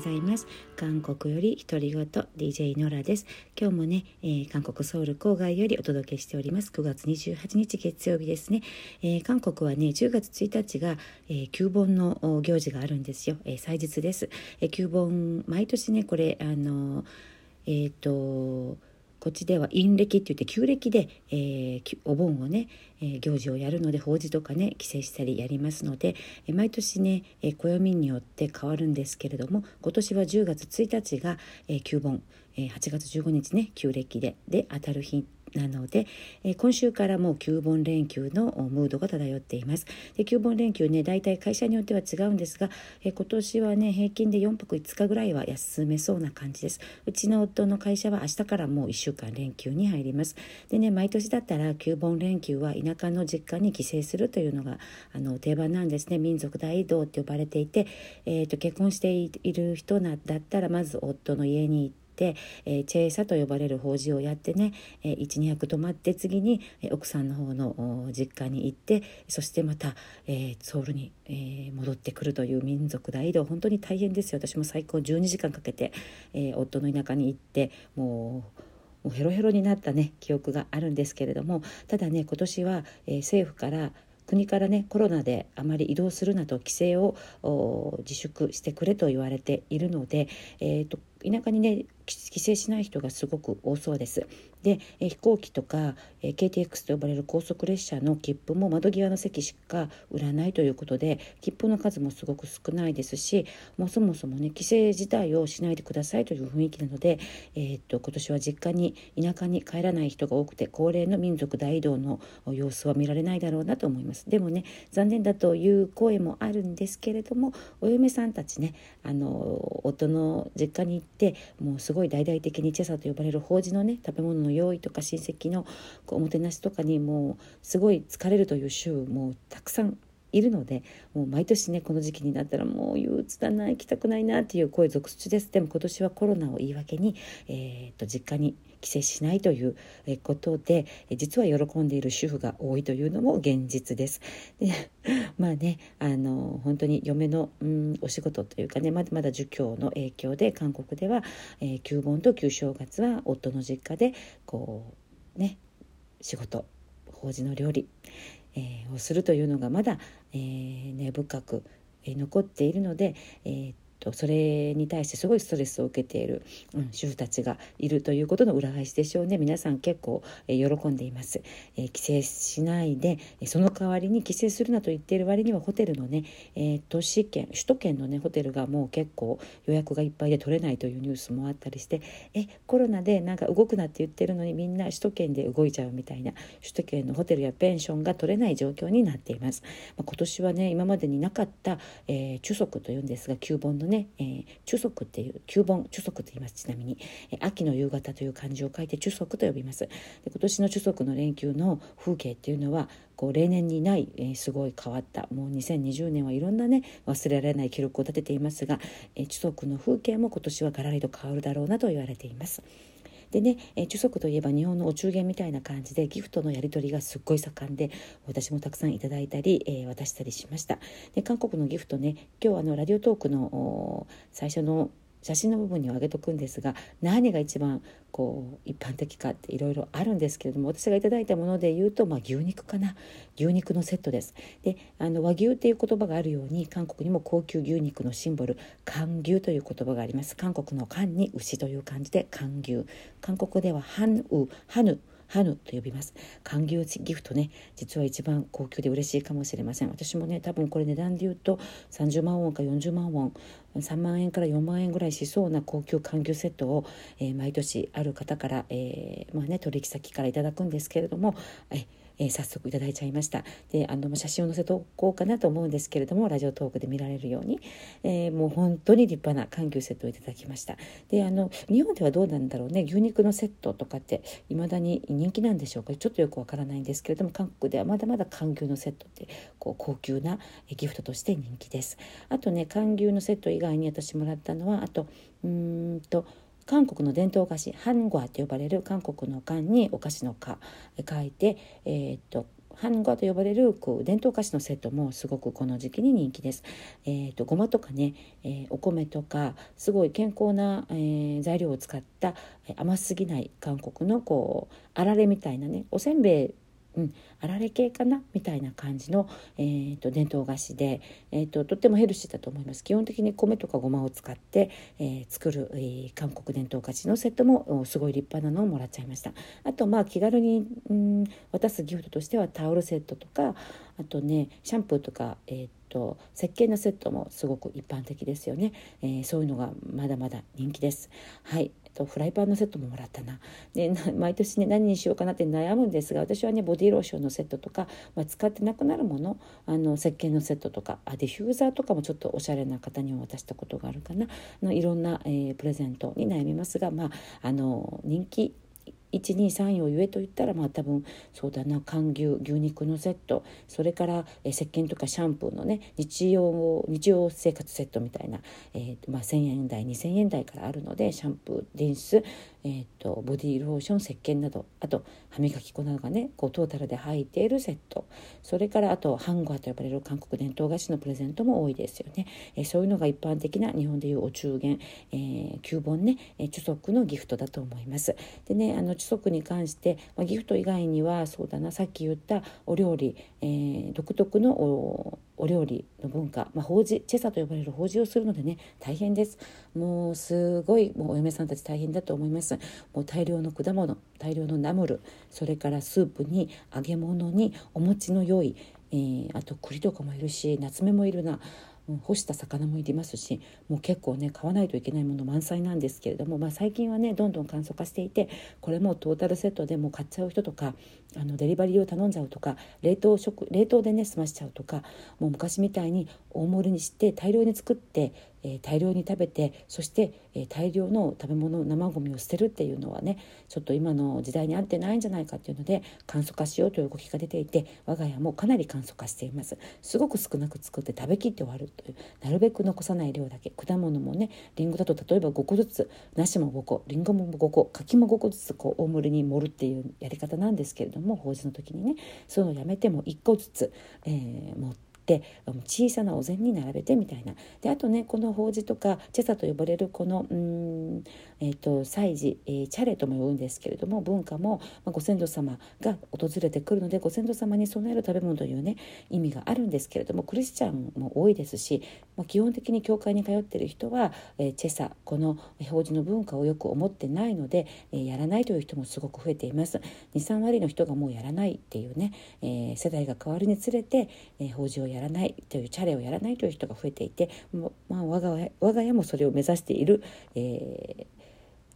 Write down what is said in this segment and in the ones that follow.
ざいます。韓国より独り言 DJ ノラです。今日もね、えー、韓国ソウル郊外よりお届けしております。9月28日月曜日ですね、えー、韓国はね10月1日が、えー、旧盆の行事があるんですよ、えー、祭日です、えー、旧盆毎年ねこれあのえっ、とこっちでは陰暦って言って旧暦で、えー、お盆をね、えー、行事をやるので法事とかね帰省したりやりますので、えー、毎年ね、えー、暦によって変わるんですけれども今年は10月1日が、えー、旧盆、えー、8月15日ね旧暦でで当たる日なので、えー、今週からもう9本連休のムードが漂っています。で9本連休ね大体会社によっては違うんですが、えー、今年はね平均で4泊5日ぐらいは休めそうな感じです。うちの夫の会社は明日からもう1週間連休に入ります。でね毎年だったら9本連休は田舎の実家に帰省するというのがあの定番なんですね。民族大移動って呼ばれていて、えーと、結婚している人だったらまず夫の家に行ってて、えー、チェーサと呼ばれる法事をやってね、えー、12泊泊まって次に、えー、奥さんの方の実家に行ってそしてまた、えー、ソウルに、えー、戻ってくるという民族大移動。本当に大変ですよ。私も最高12時間かけて、えー、夫の田舎に行ってもうもうヘロヘロになったね記憶があるんですけれどもただね今年は、えー、政府から国からねコロナであまり移動するなと規制を自粛してくれと言われているので、えーと田舎にね帰省しない人がすごく多そうです。で、え飛行機とか、え KTX と呼ばれる高速列車の切符も窓際の席しか売らないということで切符の数もすごく少ないですしもうそもそもね帰省自体をしないでくださいという雰囲気なので、えー、っと今年は実家に田舎に帰らない人が多くて高齢の民族大移動の様子は見られないだろうなと思います。でもね残念だという声もあるんですけれどもお嫁さんたちねあの夫の実家に行ってもうすごい大々的にチェサと呼ばれる法事のね食べ物の用意とか親戚のこうおもてなしとかにもうすごい疲れるという週もたくさんいるのでもう毎年ねこの時期になったらもう憂鬱だな行きたくないなっていう声続出です。でも今年はコロナを言い訳に、えー、と実家に帰省しないということで実は喜んでいる主婦が多いというのも現実です。でまあねあの本当に嫁の、うん、お仕事というかねまだまだ儒教の影響で韓国では、えー、旧盆と旧正月は夫の実家でこうね仕事法事の料理、えー、をするというのがまだ、えー、根深く、えー、残っているので、えーとそれに対してすごいストレスを受けている、うん、主婦たちがいるということの裏返しでしょうね。皆さん結構、え、喜んでいます、え、帰省しないでその代わりに帰省するなと言っている割にはホテルのね、え、都市圏首都圏のねホテルがもう結構予約がいっぱいで取れないというニュースもあったりしてえコロナでなんか動くなって言ってるのにみんな首都圏で動いちゃうみたいな首都圏のホテルやペンションが取れない状況になっています、まあ、今年はね今までになかった、えー、中足というんですが旧盆のね、ねえー、中足っていう旧本中足と言いますちなみに、え、秋の夕方という漢字を書いて中足と呼びますで今年の中足の連休の風景っていうのはこう例年にない、えー、すごい変わったもう2020年はいろんなね忘れられない記録を立てていますが、えー、中足の風景も今年はガラリと変わるだろうなと言われています。でね、えー、中足といえば日本のお中元みたいな感じでギフトのやり取りがすっごい盛んで私もたくさんいただいたり、えー、渡したりしました。で韓国のギフトね今日あのラジオトークの最初の写真の部分には上げとくんですが何が一番こう一般的かっていろいろあるんですけれども私がいいたもので言うと、まあ、牛肉かな。牛肉のセットです。であの和牛っていう言葉があるように韓国にも高級牛肉のシンボル韓牛という言葉があります。韓国の韓に牛という感じで韓牛。韓国ではハンウハヌ。ハヌと呼びます。歓迎ギフトね。実は一番高級で嬉しいかもしれません。私もね多分これ値段で言うと30万ウォンか40万ウォン3万円から4万円ぐらいしそうな高級環境セットを、えー、毎年ある方から、えーまあね、取引先からいただくんですけれども、ええー、早速いただいちゃいました。であの写真を載せておこうかなと思うんですけれどもラジオトークで見られるように、えー、もう本当に立派な環境セットをいただきました。であの日本ではどうなんだろうね。牛肉のセットとかっていまだに人気なんでしょうか？ちょっとよくわからないんですけれども韓国ではまだまだ環牛のセットってこう高級なギフトとして人気です。あとね環牛のセット以外に私もらったのはあとうんと韓国の伝統菓子ハンゴアと呼ばれる韓国の缶にお菓子の「か」書いて、えー、っとハンガと呼ばれるこう伝統菓子のセットもすごくこの時期に人気です。えーと、ごまとかね、えー、お米とかすごい健康な、えー、材料を使った甘すぎない韓国のこうあられみたいなねおせんべいうん、あられ系かな？みたいな感じの、えーと、伝統菓子で、えーと、とってもヘルシーだと思います。基本的に米とかごまを使って、えー、作る、えー、韓国伝統菓子のセットもすごい立派なのをもらっちゃいました。あとまあ気軽に、うん、渡すギフトとしてはタオルセットとかあとねシャンプーとか、えーと石鹸のセットもすごく一般的ですよね、えー、そういうのがまだまだ人気です。はい。とフライパンのセットももらったな。で毎年ね何にしようかなって悩むんですが私はねボディーローションのセットとか、まあ、使ってなくなるものあの石鹸のセットとかあディフューザーとかもちょっとおしゃれな方にも渡したことがあるかな。のいろんな、えー、プレゼントに悩みますが、まあ、あの人気1234を言えと言ったらまあ多分そうだな缶牛牛肉のセット。それからえ石鹸とかシャンプーのね日用日常生活セットみたいな、えーまあ、1,000円台2,000円台からあるのでシャンプーリンス、えーと、ボディローション石鹸などあと歯磨き粉などがねこうトータルで入っているセットそれからあとハンガーと呼ばれる韓国伝統菓子のプレゼントも多いですよね、えー、そういうのが一般的な日本でいうお中元、えー、9本ね、えー、著足のギフトだと思います。でねあの著足に関して、まあ、ギフト以外にはそうだなさっき言ったお料理、えー、独特のおお料理の文化、まあ、法事チェサと呼ばれる法事をするのでね大変です。もうすごいもうお嫁さんたち大変だと思います。もう大量の果物大量のナムルそれからスープに揚げ物にお餅の用意、えー、あと栗とかもいるし夏目もいるな。干した魚もいりますしもう結構ね買わないといけないもの満載なんですけれども、まあ、最近はねどんどん簡素化していてこれもトータルセットでも買っちゃう人とかあのデリバリーを頼んじゃうとか冷凍食冷凍でね済ましちゃうとかもう昔みたいに大盛りにして大量に作ってえー、大量に食べてそして、えー、大量の食べ物生ごみを捨てるっていうのはねちょっと今の時代に合ってないんじゃないかっていうので簡素化しようという動きが出ていて我が家もかなり簡素化しています。すごく少なく作って食べきって終わるというなるべく残さない量だけ果物もねりんごだと例えば5個ずつ梨も5個りんごも5個柿も5個ずつこう大盛りに盛るっていうやり方なんですけれども法事の時にねそういうのをやめても1個ずつ、えー、持ってって小さなお膳に並べてみたいな。であとねこの法事とかチェサと呼ばれるこのうん、えーと、祭事、えー、チャレとも呼ぶんですけれども文化も、まあ、ご先祖様が訪れてくるのでご先祖様に備える食べ物というね意味があるんですけれどもクリスチャンも多いですし、まあ、基本的に教会に通っている人は、えー、チェサこの法事の文化をよく思ってないので、えー、やらないという人もすごく増えています。23割の人がもうやらないっていうね、えー、世代が変わるにつれて、えー、法事をやらないというチャレをやらないという人が増えていて、まあ、我が家我が家もそれを目指している、えー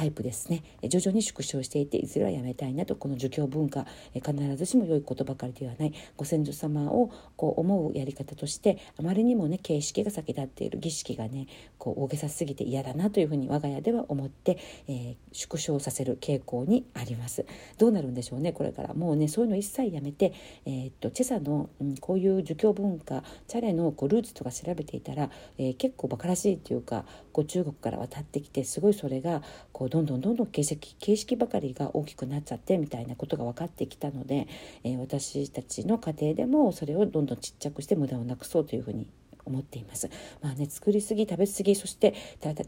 タイプですね。徐々に縮小していていずれはやめたいなとこの儒教文化必ずしも良いことばかりではないご先祖様をこう思うやり方としてあまりにもね形式が先立っている儀式がねこう大げさすぎて嫌だなというふうに我が家では思って、えー、縮小させる傾向にあります。どうなるんでしょうねこれから。もうねそういうの一切やめて、えー、っとチェサの、うん、こういう儒教文化チャレのこうルーツとか調べていたら、えー、結構バカらしいっていうかこう中国から渡ってきてすごいそれがこうどんどんどんどん形式形式ばかりが大きくなっちゃってみたいなことが分かってきたので、えー、私たちの家庭でもそれをどんどんちっちゃくして無駄をなくそうというふうに思っています。まあね作りすぎ食べ過ぎそして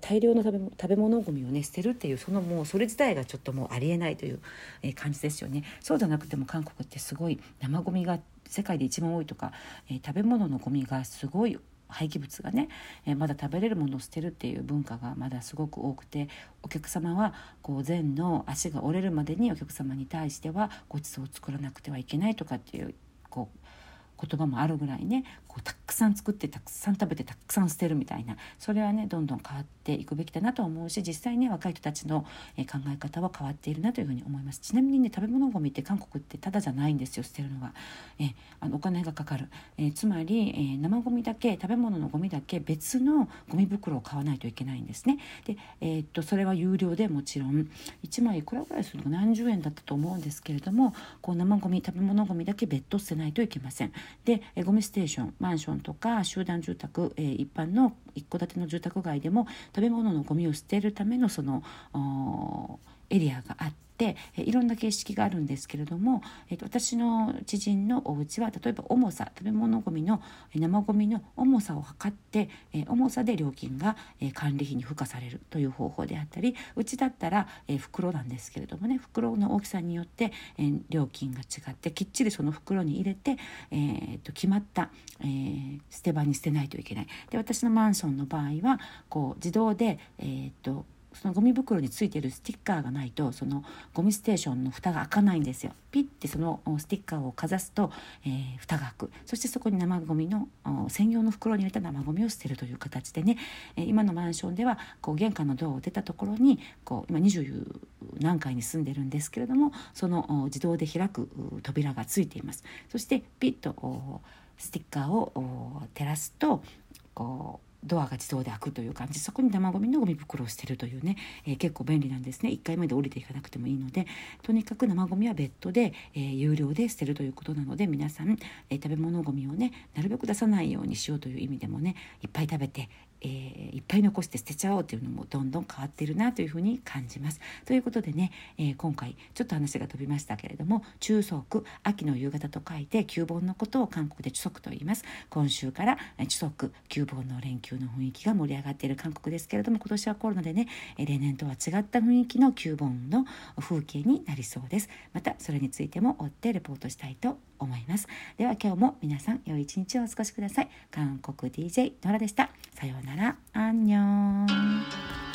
大量の食べ食べ物ごみをね捨てるっていうそのもうそれ自体がちょっともうありえないという、えー、感じですよね。そうじゃなくても韓国ってすごい生ごみが世界で一番多いとか、えー、食べ物のゴミがすごい廃棄物がね、えー、まだ食べれるものを捨てるっていう文化がまだすごく多くてお客様はこう禅の足が折れるまでにお客様に対してはごちそうを作らなくてはいけないとかっていうこう言葉もあるぐらいねこうたくさん作ってたくさん食べてたくさん捨てるみたいなそれはねどんどん変わっていくべきだなと思うし実際ね若い人たちの、え考え方は変わっているなというふうに思います。ちなみにね食べ物ごみって韓国ってただじゃないんですよ捨てるのは、えあのお金がかかる、えつまり、え生ごみだけ食べ物のゴミだけ別のゴミ袋を買わないといけないんですね。で、えー、っとそれは有料でもちろん。1枚いくらぐらいするのか何十円だったと思うんですけれどもこう生ごみ食べ物ごみだけ別途捨てないといけません。で、ゴミステーションマンションとか集団住宅、え一般の一戸建ての住宅街でも食べ物のゴミを捨てるためのそのエリアがあって、いろんな形式があるんですけれども、えー、と私の知人のお家は例えば重さ食べ物ごみの生ごみの重さを測って、え重さで料金が、え管理費に付加されるという方法であったりうちだったら、え袋なんですけれどもね袋の大きさによって、え料金が違ってきっちりその袋に入れて、えー、と決まった、えー、捨て場に捨てないといけない。で私のマンションの場合はこう自動で、えーとそのゴミ袋についてるスティッカーがないとそのゴミステーションの蓋が開かないんですよ。ピッてそのスティッカーをかざすと、えー、蓋が開くそしてそこに生ゴミの専用の袋に入れた生ゴミを捨てるという形でね、えー、今のマンションではこう玄関のドアを出たところにこう今20何階に住んでるんですけれどもその自動で開く扉がついています。そしてピッとスティッカーを照らすとこうドアが自動で開くという感じ。そこに生ゴミのゴミ袋を捨てるというね、えー、結構便利なんですね。1回目で降りていかなくてもいいので。とにかく生ゴミは別途で、えー、有料で捨てるということなので皆さん、えー、食べ物ゴミをねなるべく出さないようにしようという意味でもねいっぱい食べて、えー、いっぱい残して捨てちゃおうというのもどんどん変わっているなというふうに感じます。ということでね、えー、今回ちょっと話が飛びましたけれども中足秋の夕方と書いて旧盆のことを韓国で中足と言います今週から中足旧盆の連休の雰囲気が盛り上がっている韓国ですけれども今年はコロナでね例年とは違った雰囲気の旧盆の風景になりそうですまたそれについても追ってレポートしたいと思います。では今日も皆さん良い一日をお過ごしください。韓国 DJ ノラでした。さようなら。アンニョン。